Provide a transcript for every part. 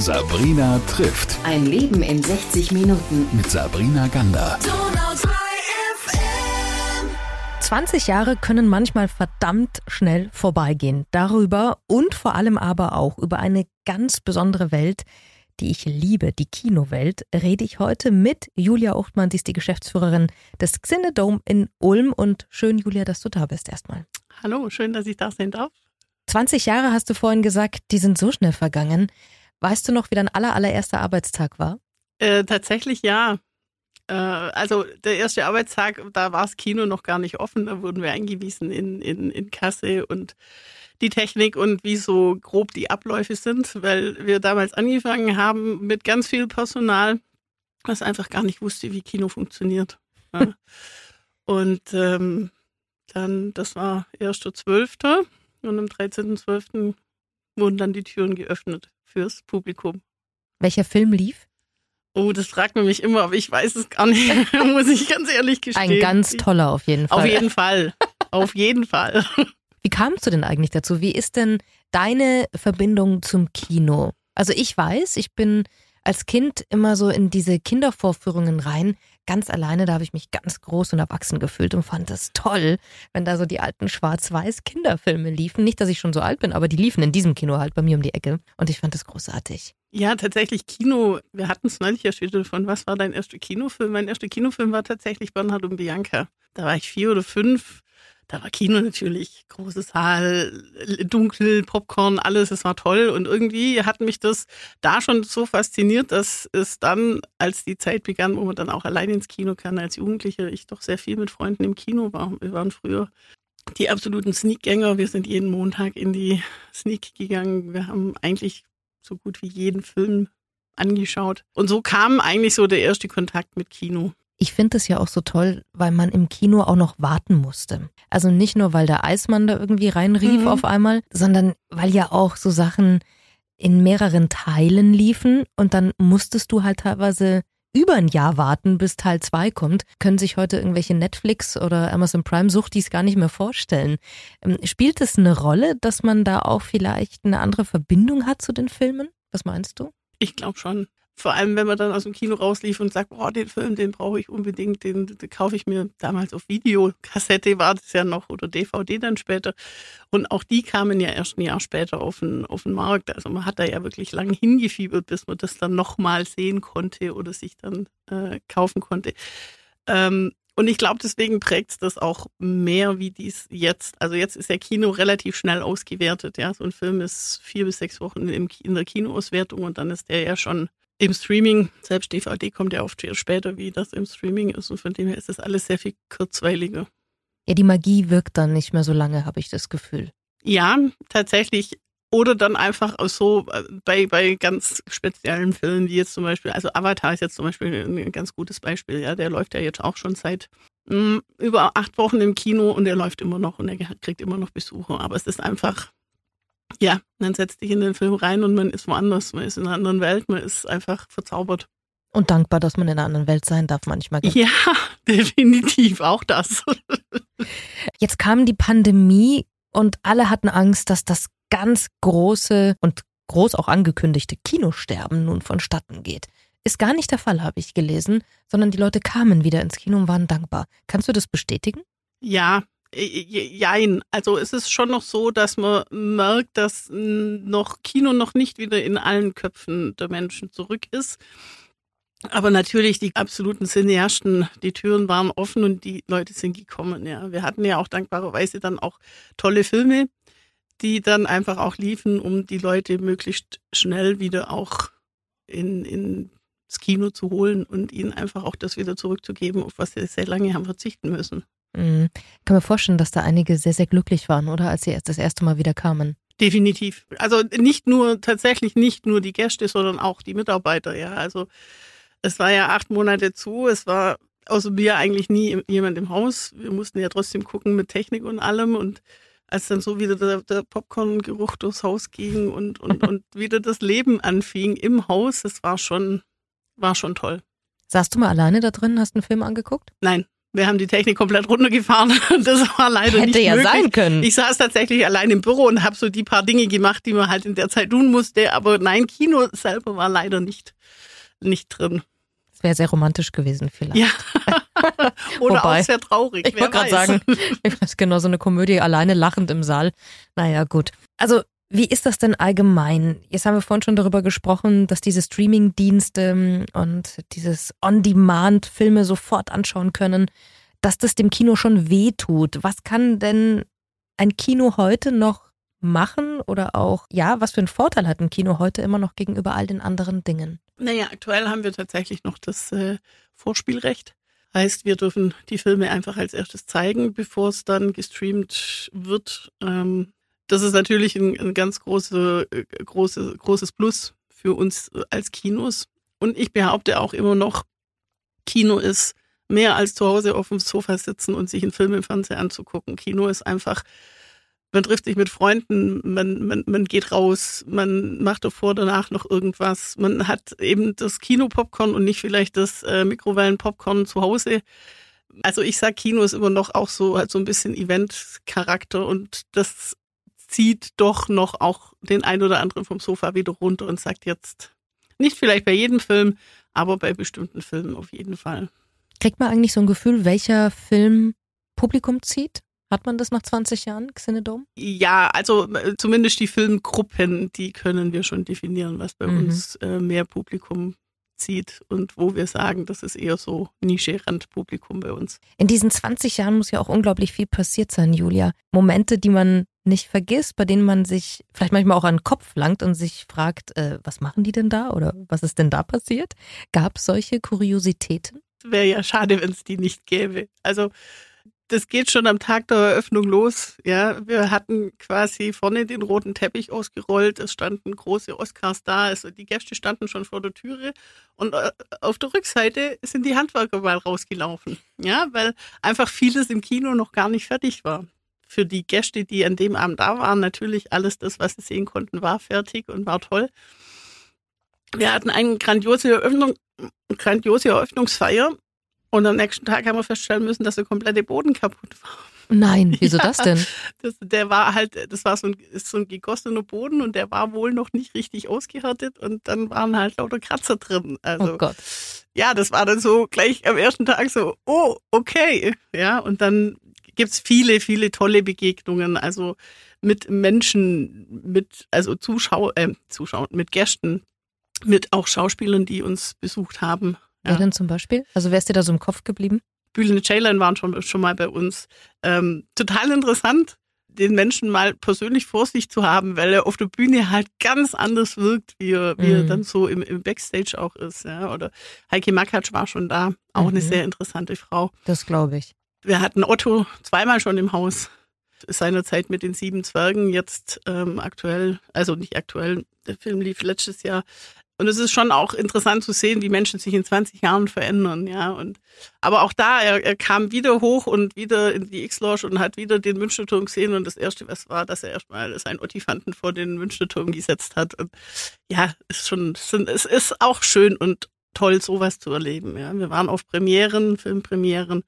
Sabrina trifft. Ein Leben in 60 Minuten. Mit Sabrina Gander. 20 Jahre können manchmal verdammt schnell vorbeigehen. Darüber und vor allem aber auch über eine ganz besondere Welt, die ich liebe, die Kinowelt, rede ich heute mit Julia Uchtmann. Sie ist die Geschäftsführerin des Xinedome in Ulm. Und schön, Julia, dass du da bist erstmal. Hallo, schön, dass ich da sein darf. 20 Jahre hast du vorhin gesagt, die sind so schnell vergangen. Weißt du noch, wie dein aller, allererster Arbeitstag war? Äh, tatsächlich ja. Äh, also der erste Arbeitstag, da war das Kino noch gar nicht offen. Da wurden wir eingewiesen in, in, in Kasse und die Technik und wie so grob die Abläufe sind, weil wir damals angefangen haben mit ganz viel Personal, was einfach gar nicht wusste, wie Kino funktioniert. Ja. und ähm, dann, das war 1.12. und am 13.12. wurden dann die Türen geöffnet fürs Publikum. Welcher Film lief? Oh, das fragt man mich immer, aber ich weiß es gar nicht, muss ich ganz ehrlich gestehen. Ein ganz toller auf jeden Fall. Auf jeden Fall. Auf jeden Fall. Wie kamst du denn eigentlich dazu? Wie ist denn deine Verbindung zum Kino? Also ich weiß, ich bin als Kind immer so in diese Kindervorführungen rein, ganz alleine, da habe ich mich ganz groß und erwachsen gefühlt und fand das toll, wenn da so die alten schwarz-weiß Kinderfilme liefen. Nicht, dass ich schon so alt bin, aber die liefen in diesem Kino halt bei mir um die Ecke und ich fand das großartig. Ja, tatsächlich Kino. Wir hatten es neulich ja schon von, was war dein erster Kinofilm? Mein erster Kinofilm war tatsächlich Bernhard und Bianca. Da war ich vier oder fünf da war Kino natürlich, große Saal, dunkel, Popcorn, alles, es war toll. Und irgendwie hat mich das da schon so fasziniert, dass es dann, als die Zeit begann, wo man dann auch allein ins Kino kann, als Jugendliche, ich doch sehr viel mit Freunden im Kino war. Wir waren früher die absoluten Sneakgänger. Wir sind jeden Montag in die Sneak gegangen. Wir haben eigentlich so gut wie jeden Film angeschaut. Und so kam eigentlich so der erste Kontakt mit Kino. Ich finde es ja auch so toll, weil man im Kino auch noch warten musste. Also nicht nur, weil der Eismann da irgendwie reinrief mhm. auf einmal, sondern weil ja auch so Sachen in mehreren Teilen liefen und dann musstest du halt teilweise über ein Jahr warten, bis Teil 2 kommt, können sich heute irgendwelche Netflix oder Amazon Prime Suchtis gar nicht mehr vorstellen. Ähm, spielt es eine Rolle, dass man da auch vielleicht eine andere Verbindung hat zu den Filmen? Was meinst du? Ich glaube schon. Vor allem, wenn man dann aus dem Kino rauslief und sagt, boah, den Film, den brauche ich unbedingt, den, den kaufe ich mir damals auf Videokassette, war das ja noch, oder DVD dann später. Und auch die kamen ja erst ein Jahr später auf den, auf den Markt. Also man hat da ja wirklich lange hingefiebert, bis man das dann nochmal sehen konnte oder sich dann äh, kaufen konnte. Ähm, und ich glaube, deswegen prägt das auch mehr wie dies jetzt. Also jetzt ist ja Kino relativ schnell ausgewertet. Ja, so ein Film ist vier bis sechs Wochen in der Kinoauswertung und dann ist der ja schon im Streaming, selbst DVD kommt ja oft später, wie das im Streaming ist. Und von dem her ist das alles sehr viel kurzweiliger. Ja, die Magie wirkt dann nicht mehr so lange, habe ich das Gefühl. Ja, tatsächlich. Oder dann einfach so äh, bei, bei ganz speziellen Filmen, wie jetzt zum Beispiel, also Avatar ist jetzt zum Beispiel ein ganz gutes Beispiel, ja, der läuft ja jetzt auch schon seit mh, mm, über acht Wochen im Kino und der läuft immer noch und er kriegt immer noch Besucher. Aber es ist einfach ja, dann setzt dich in den Film rein und man ist woanders, man ist in einer anderen Welt, man ist einfach verzaubert. Und dankbar, dass man in einer anderen Welt sein darf manchmal. Ja, definitiv, auch das. Jetzt kam die Pandemie und alle hatten Angst, dass das ganz große und groß auch angekündigte Kinosterben nun vonstatten geht. Ist gar nicht der Fall, habe ich gelesen, sondern die Leute kamen wieder ins Kino und waren dankbar. Kannst du das bestätigen? Ja, Jein. Also es ist schon noch so, dass man merkt, dass noch Kino noch nicht wieder in allen Köpfen der Menschen zurück ist. Aber natürlich die absoluten Cineasten, die Türen waren offen und die Leute sind gekommen. Ja, wir hatten ja auch dankbarerweise dann auch tolle Filme, die dann einfach auch liefen, um die Leute möglichst schnell wieder auch in, ins Kino zu holen und ihnen einfach auch das wieder zurückzugeben, auf was sie sehr lange haben verzichten müssen. Mhm. Ich kann mir vorstellen, dass da einige sehr, sehr glücklich waren, oder? Als sie erst das erste Mal wieder kamen. Definitiv. Also nicht nur, tatsächlich nicht nur die Gäste, sondern auch die Mitarbeiter, ja. Also es war ja acht Monate zu, es war außer mir eigentlich nie jemand im Haus. Wir mussten ja trotzdem gucken mit Technik und allem und als dann so wieder der, der Popcorn-Geruch durchs Haus ging und, und, und wieder das Leben anfing im Haus, das war schon, war schon toll. Saßt du mal alleine da drin, hast einen Film angeguckt? Nein, Wir haben die Technik komplett runtergefahren. Das war leider Hätte nicht ja möglich. sein können. Ich saß tatsächlich allein im Büro und habe so die paar Dinge gemacht, die man halt in der Zeit tun musste. Aber nein, Kino selber war leider nicht, nicht drin. Das wäre sehr romantisch gewesen vielleicht. Ja. Oder Wobei, auch sehr traurig. Ich wollte gerade sagen, ich weiß genau, so eine Komödie alleine lachend im Saal. Naja, gut. Also, wie ist das denn allgemein? Jetzt haben wir vorhin schon darüber gesprochen, dass diese Streaming-Dienste und dieses On-Demand Filme sofort anschauen können, dass das dem Kino schon weh tut. Was kann denn ein Kino heute noch machen oder auch, ja, was für einen Vorteil hat ein Kino heute immer noch gegenüber all den anderen Dingen? Naja, aktuell haben wir tatsächlich noch das äh, Vorspielrecht. Heißt, wir dürfen die Filme einfach als erstes zeigen, bevor es dann gestreamt wird. Ähm, das ist natürlich ein, ein ganz große, äh, große, großes Plus für uns äh, als Kinos. Und ich behaupte auch immer noch, Kino ist mehr als zu Hause auf dem Sofa sitzen und sich einen Film im Fernsehen anzugucken. Kino ist einfach, man trifft sich mit Freunden, man, man, man geht raus, man macht davor, danach noch irgendwas. Man hat eben das Kino-Popcorn und nicht vielleicht das äh, Mikrowellen-Popcorn zu Hause. Also ich sag, Kino ist immer noch auch so, halt so ein bisschen Event-Charakter und das zieht doch noch auch den ein oder anderen vom Sofa wieder runter und sagt jetzt, nicht vielleicht bei jedem Film, aber bei bestimmten Filmen auf jeden Fall. Kriegt man eigentlich so ein Gefühl, welcher Film Publikum zieht? Hat man das nach 20 Jahren, Xenodome? Ja, also äh, zumindest die Filmgruppen, die können wir schon definieren, was bei Mhm. uns äh, mehr Publikum zieht und wo wir sagen, das ist eher so Nische-Randpublikum bei uns. In diesen 20 Jahren muss ja auch unglaublich viel passiert sein, Julia. Momente, die man nicht vergisst, bei denen man sich vielleicht manchmal auch an den Kopf langt und sich fragt, äh, was machen die denn da oder was ist denn da passiert? Gab es solche Kuriositäten? Wäre ja schade, wenn es die nicht gäbe. Also das geht schon am Tag der Eröffnung los. Ja, wir hatten quasi vorne den roten Teppich ausgerollt. Es standen große Oscars da. Also die Gäste standen schon vor der Türe und äh, auf der Rückseite sind die Handwerker mal rausgelaufen. Ja, weil einfach vieles im Kino noch gar nicht fertig war. Für die Gäste, die an dem Abend da waren, natürlich alles das, was sie sehen konnten, war fertig und war toll. Wir hatten eine grandiose Eröffnung, grandiose Eröffnungsfeier und am nächsten Tag haben wir feststellen müssen, dass der komplette Boden kaputt war. Nein, wieso Ja. das denn? Das, der war halt, das war so ein, ist so ein gegossener Boden und der war wohl noch nicht richtig ausgehärtet und dann waren halt lauter Kratzer drin. Also Oh Gott. ja, das war dann so gleich am ersten Tag so, oh, okay. Ja, und dann gibt's viele, viele tolle Begegnungen, also mit Menschen, mit, also Zuschauer, äh, Zuschauern, mit Gästen, mit auch Schauspielern, die uns besucht haben. Wer Ja. denn zum Beispiel? Also wer ist dir da so im Kopf geblieben? Bühlende Ceylan waren schon, schon mal bei uns. Ähm, total interessant, den Menschen mal persönlich vor sich zu haben, weil er auf der Bühne halt ganz anders wirkt, wie er, wie er Mhm. dann so im, im Backstage auch ist. Ja. Oder Heike Makatsch war schon da, auch eine Mhm. sehr interessante Frau. Das glaube ich. Wir hatten Otto zweimal schon im Haus. Seinerzeit mit den sieben Zwergen, jetzt ähm, aktuell, also nicht aktuell, der Film lief letztes Jahr. Und es ist schon auch interessant zu sehen, wie Menschen sich in 20 Jahren verändern, ja. Und aber auch da, er, er kam wieder hoch und wieder in die X-Lounge und hat wieder den Münsterturm gesehen. Und das erste, was war, dass er erstmal seinen Ottifanten vor den Münsterturm gesetzt hat. Und ja, ist schon, es ist auch schön und toll, sowas zu erleben. Ja. Wir waren auf Premieren, Filmpremieren,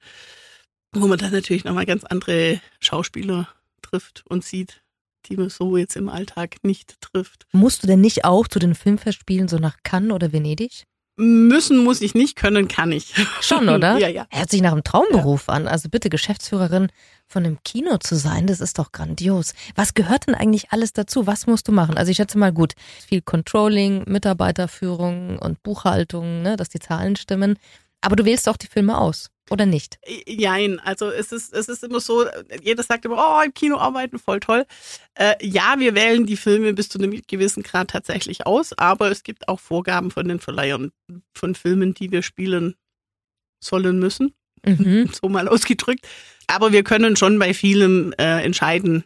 wo man dann natürlich nochmal ganz andere Schauspieler trifft und sieht, die man so jetzt im Alltag nicht trifft. Musst du denn nicht auch zu den Filmfestspielen so nach Cannes oder Venedig? Müssen muss ich nicht, können kann ich. Schon, oder? Ja, ja. Hört sich nach einem Traumberuf an. Also bitte Geschäftsführerin von einem Kino zu sein, das ist doch grandios. Was gehört denn eigentlich alles dazu? Was musst du machen? Also ich schätze mal gut, viel Controlling, Mitarbeiterführung und Buchhaltung, ne, dass die Zahlen stimmen. Aber du wählst auch die Filme aus, oder nicht? Jein, also es ist, es ist immer so, jeder sagt immer, oh, im Kino arbeiten, voll toll. Äh, ja, wir wählen die Filme bis zu einem gewissen Grad tatsächlich aus, aber es gibt auch Vorgaben von den Verleihern von Filmen, die wir spielen sollen müssen, Mhm. so mal ausgedrückt. Aber wir können schon bei vielen äh, entscheiden,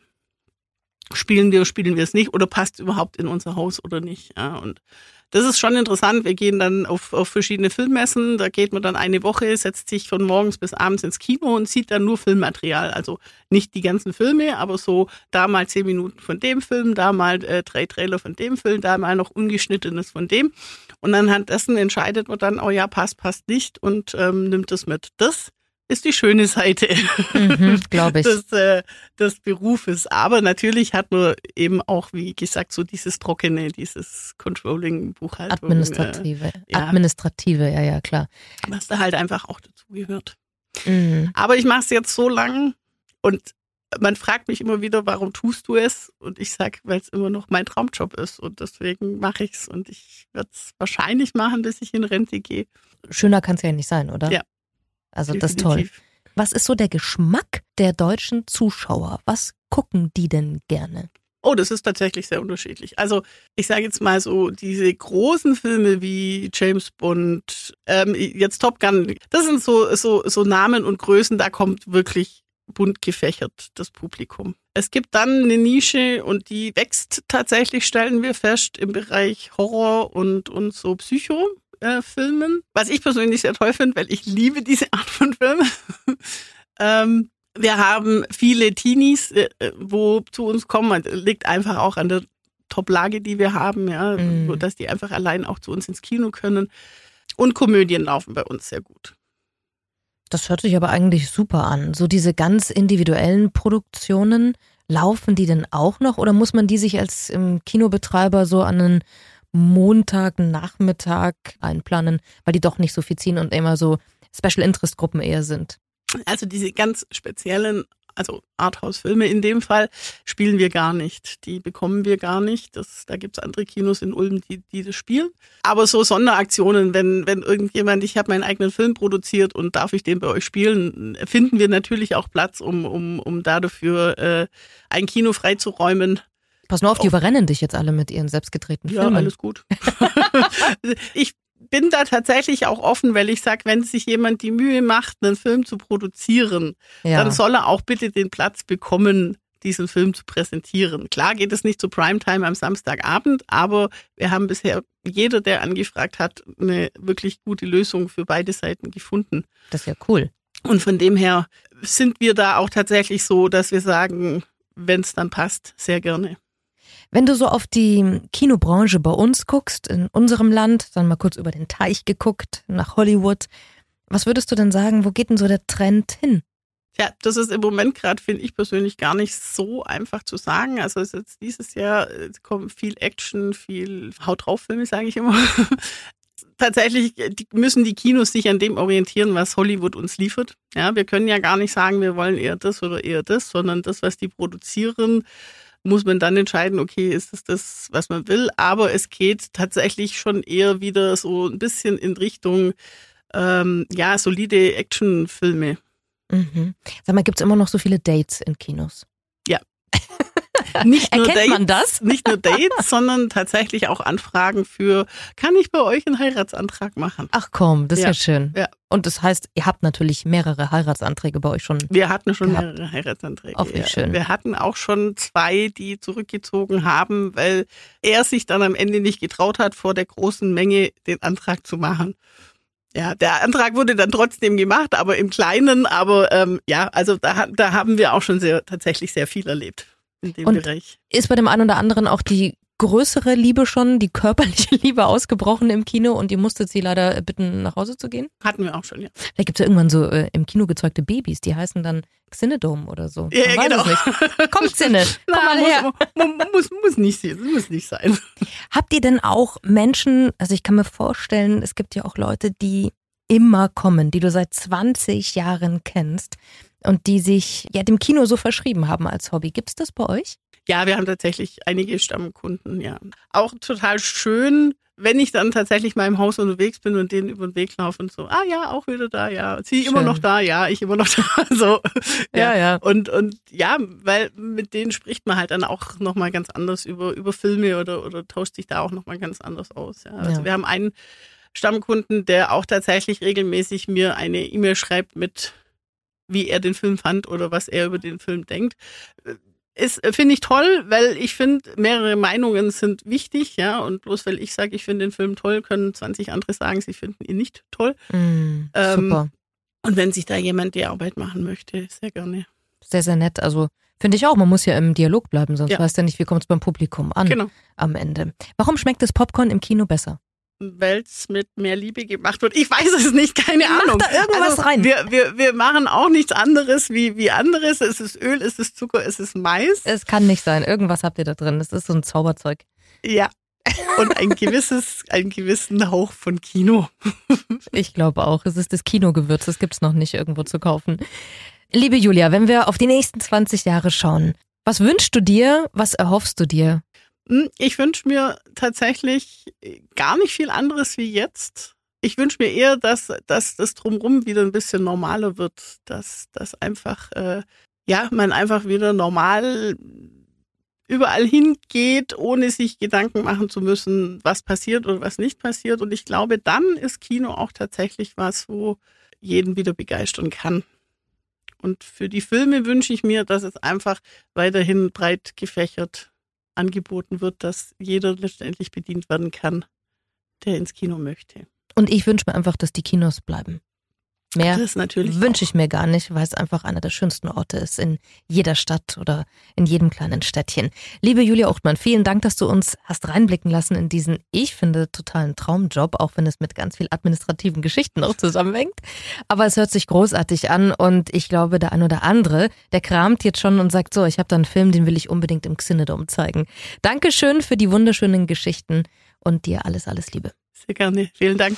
spielen wir, spielen wir es nicht oder passt überhaupt in unser Haus oder nicht. Ja, und das ist schon interessant. Wir gehen dann auf, auf verschiedene Filmmessen. Da geht man dann eine Woche, setzt sich von morgens bis abends ins Kino und sieht dann nur Filmmaterial. Also nicht die ganzen Filme, aber so da mal zehn Minuten von dem Film, da mal äh, drei Trailer von dem Film, da mal noch ungeschnittenes von dem. Und anhand dessen entscheidet man dann, oh ja, passt, passt nicht und ähm, nimmt das mit. Das ist die schöne Seite Mhm, Glaube ich. des, äh, des Berufes. Aber natürlich hat man eben auch, wie gesagt, so dieses Trockene, dieses Controlling, Buchhaltung. Administrative. ja. Administrative, ja, ja, klar. Äh, was da halt einfach auch dazu gehört. Mhm. Aber ich mache es jetzt so lang und man fragt mich immer wieder, warum tust du es? Und ich sage, weil es immer noch mein Traumjob ist und deswegen mache ich es und ich werde es wahrscheinlich machen, bis ich in Rente gehe. Schöner kann es ja nicht sein, oder? Ja. Also das ist toll. Definitiv. Was ist so der Geschmack der deutschen Zuschauer? Was gucken die denn gerne? Oh, das ist tatsächlich sehr unterschiedlich. Also ich sage jetzt mal so, diese großen Filme wie James Bond, ähm, jetzt Top Gun, das sind so, so, so Namen und Größen, da kommt wirklich bunt gefächert das Publikum. Es gibt dann eine Nische und die wächst tatsächlich, stellen wir fest, im Bereich Horror und, und so Psycho-Filmen. Was ich persönlich sehr toll finde, weil ich liebe diese Art von Filmen. ähm, wir haben viele Teenies, äh, äh, wo zu uns kommen. Das liegt einfach auch an der Top-Lage, die wir haben, ja, Mhm. so dass die einfach allein auch zu uns ins Kino können. Und Komödien laufen bei uns sehr gut. Das hört sich aber eigentlich super an. So diese ganz individuellen Produktionen, laufen die denn auch noch oder muss man die sich als ähm, Kinobetreiber so an einen Montagnachmittag einplanen, weil die doch nicht so viel ziehen und immer so Special Interest Gruppen eher sind? Also diese ganz speziellen, also Arthouse-Filme in dem Fall, spielen wir gar nicht. Die bekommen wir gar nicht. Das, da gibt's andere Kinos in Ulm, die, die das spielen. Aber so Sonderaktionen, wenn, wenn irgendjemand, ich habe meinen eigenen Film produziert und darf ich den bei euch spielen, finden wir natürlich auch Platz, um, um, um da dafür äh, ein Kino freizuräumen. Pass nur auf, die überrennen dich jetzt alle mit ihren selbstgedrehten Ja, Filmen. alles gut. ich bin da tatsächlich auch offen, weil ich sage, wenn sich jemand die Mühe macht, einen Film zu produzieren, ja. dann soll er auch bitte den Platz bekommen, diesen Film zu präsentieren. Klar geht es nicht zu Primetime am Samstagabend, aber wir haben bisher jeder, der angefragt hat, eine wirklich gute Lösung für beide Seiten gefunden. das ist ja cool. Und von dem her sind wir da auch tatsächlich so, dass wir sagen, wenn es dann passt, sehr gerne. Wenn du so auf die Kinobranche bei uns guckst, in unserem Land, dann mal kurz über den Teich geguckt, nach Hollywood, was würdest du denn sagen, wo geht denn so der Trend hin? Ja, das ist im Moment gerade, finde ich persönlich, gar nicht so einfach zu sagen. Also es ist jetzt dieses Jahr es kommt viel Action, viel Haut drauf Filme, sage ich immer. Tatsächlich die, müssen die Kinos sich an dem orientieren, was Hollywood uns liefert. Ja, wir können ja gar nicht sagen, wir wollen eher das oder eher das, sondern das, was die produzieren, muss man dann entscheiden, okay, ist es das, was man will. Aber es geht tatsächlich schon eher wieder so ein bisschen in Richtung, ähm, ja, solide Actionfilme. Mhm. Sag mal, gibt's immer noch so viele Dates in Kinos? Nicht nur Erkennt Dates, man das? Nicht nur Dates, sondern tatsächlich auch Anfragen für, kann ich bei euch einen Heiratsantrag machen? Ach komm, das ist ja, Ja, schön. ja. Und das heißt, ihr habt natürlich mehrere Heiratsanträge bei euch schon. Wir hatten schon Gehabt. mehrere Heiratsanträge. Auch wie schön. Wir hatten auch schon zwei, die zurückgezogen haben, weil er sich dann am Ende nicht getraut hat, vor der großen Menge den Antrag zu machen. Ja, der Antrag wurde dann trotzdem gemacht, aber im Kleinen. Aber ähm, ja, also da, da haben wir auch schon sehr, tatsächlich sehr viel erlebt in dem Und- Bereich. Ist bei dem einen oder anderen auch die größere Liebe schon, die körperliche Liebe ausgebrochen im Kino und ihr musstet sie leider bitten, nach Hause zu gehen? Hatten wir auch schon, ja. Vielleicht gibt's ja irgendwann so äh, im Kino gezeugte Babys, die heißen dann Xinedome oder so. Ja, ja, weiß genau. es nicht. Komm, Xine, komm Na, mal her. Muss, muss, muss, nicht, muss nicht sein. Habt ihr denn auch Menschen, also ich kann mir vorstellen, es gibt ja auch Leute, die immer kommen, die du seit 20 Jahren kennst und die sich ja dem Kino so verschrieben haben als Hobby. Gibt's das bei euch? Ja, wir haben tatsächlich einige Stammkunden, ja. Auch total schön, wenn ich dann tatsächlich mal im Haus unterwegs bin und denen über den Weg laufe und so, ah ja, auch wieder da, ja. Sie immer Schön. noch da, ja, ich immer noch da. So. ja. Und, und ja, weil mit denen spricht man halt dann auch nochmal ganz anders über, über Filme oder, oder tauscht sich da auch nochmal ganz anders aus. Ja. Also Ja. wir haben einen Stammkunden, der auch tatsächlich regelmäßig mir eine E-Mail schreibt mit, wie er den Film fand oder was er über den Film denkt. Ist, äh, finde ich toll, weil ich finde, mehrere Meinungen sind wichtig, ja, und bloß weil ich sage, ich finde den Film toll, können 20 andere sagen, sie finden ihn nicht toll. Mm, Ähm, super. Und wenn sich da jemand die Arbeit machen möchte, sehr gerne. Sehr, sehr nett. Also finde ich auch, man muss ja im Dialog bleiben, sonst Ja. weißt du nicht, wie kommt es beim Publikum an Genau. am Ende. Warum schmeckt das Popcorn im Kino besser? Welt mit mehr Liebe gemacht wird. Ich weiß es nicht, keine Mach Ahnung. da irgendwas also, rein. Wir, wir, wir machen auch nichts anderes wie, wie anderes. Es ist Öl, es ist Zucker, es ist Mais. Es kann nicht sein. Irgendwas habt ihr da drin. Das ist so ein Zauberzeug. Ja. Und ein gewisses, einen gewissen Hauch von Kino. Ich glaube auch. Es ist das Kinogewürz. Das gibt's noch nicht irgendwo zu kaufen. Liebe Julia, wenn wir auf die nächsten 20 Jahre schauen, was wünschst du dir? Was erhoffst du dir? Hm, Ich wünsche mir tatsächlich gar nicht viel anderes wie jetzt. Ich wünsche mir eher, dass, dass das drumherum wieder ein bisschen normaler wird, dass, dass einfach, äh, ja, man einfach wieder normal überall hingeht, ohne sich Gedanken machen zu müssen, was passiert oder was nicht passiert. Und ich glaube, dann ist Kino auch tatsächlich was, wo jeden wieder begeistern kann. Und für die Filme wünsche ich mir, dass es einfach weiterhin breit gefächert angeboten wird, dass jeder letztendlich bedient werden kann, der ins Kino möchte. Und ich wünsche mir einfach, dass die Kinos bleiben. Mehr wünsche ich mir gar nicht, weil es einfach einer der schönsten Orte ist in jeder Stadt oder in jedem kleinen Städtchen. Liebe Julia Uchtmann, vielen Dank, dass du uns hast reinblicken lassen in diesen, ich finde, totalen Traumjob, auch wenn es mit ganz viel administrativen Geschichten auch zusammenhängt. Aber es hört sich großartig an und ich glaube, der ein oder andere, der kramt jetzt schon und sagt so, ich habe da einen Film, den will ich unbedingt im Xinedom zeigen. Dankeschön für die wunderschönen Geschichten und dir alles, alles Liebe. Sehr gerne. Vielen Dank.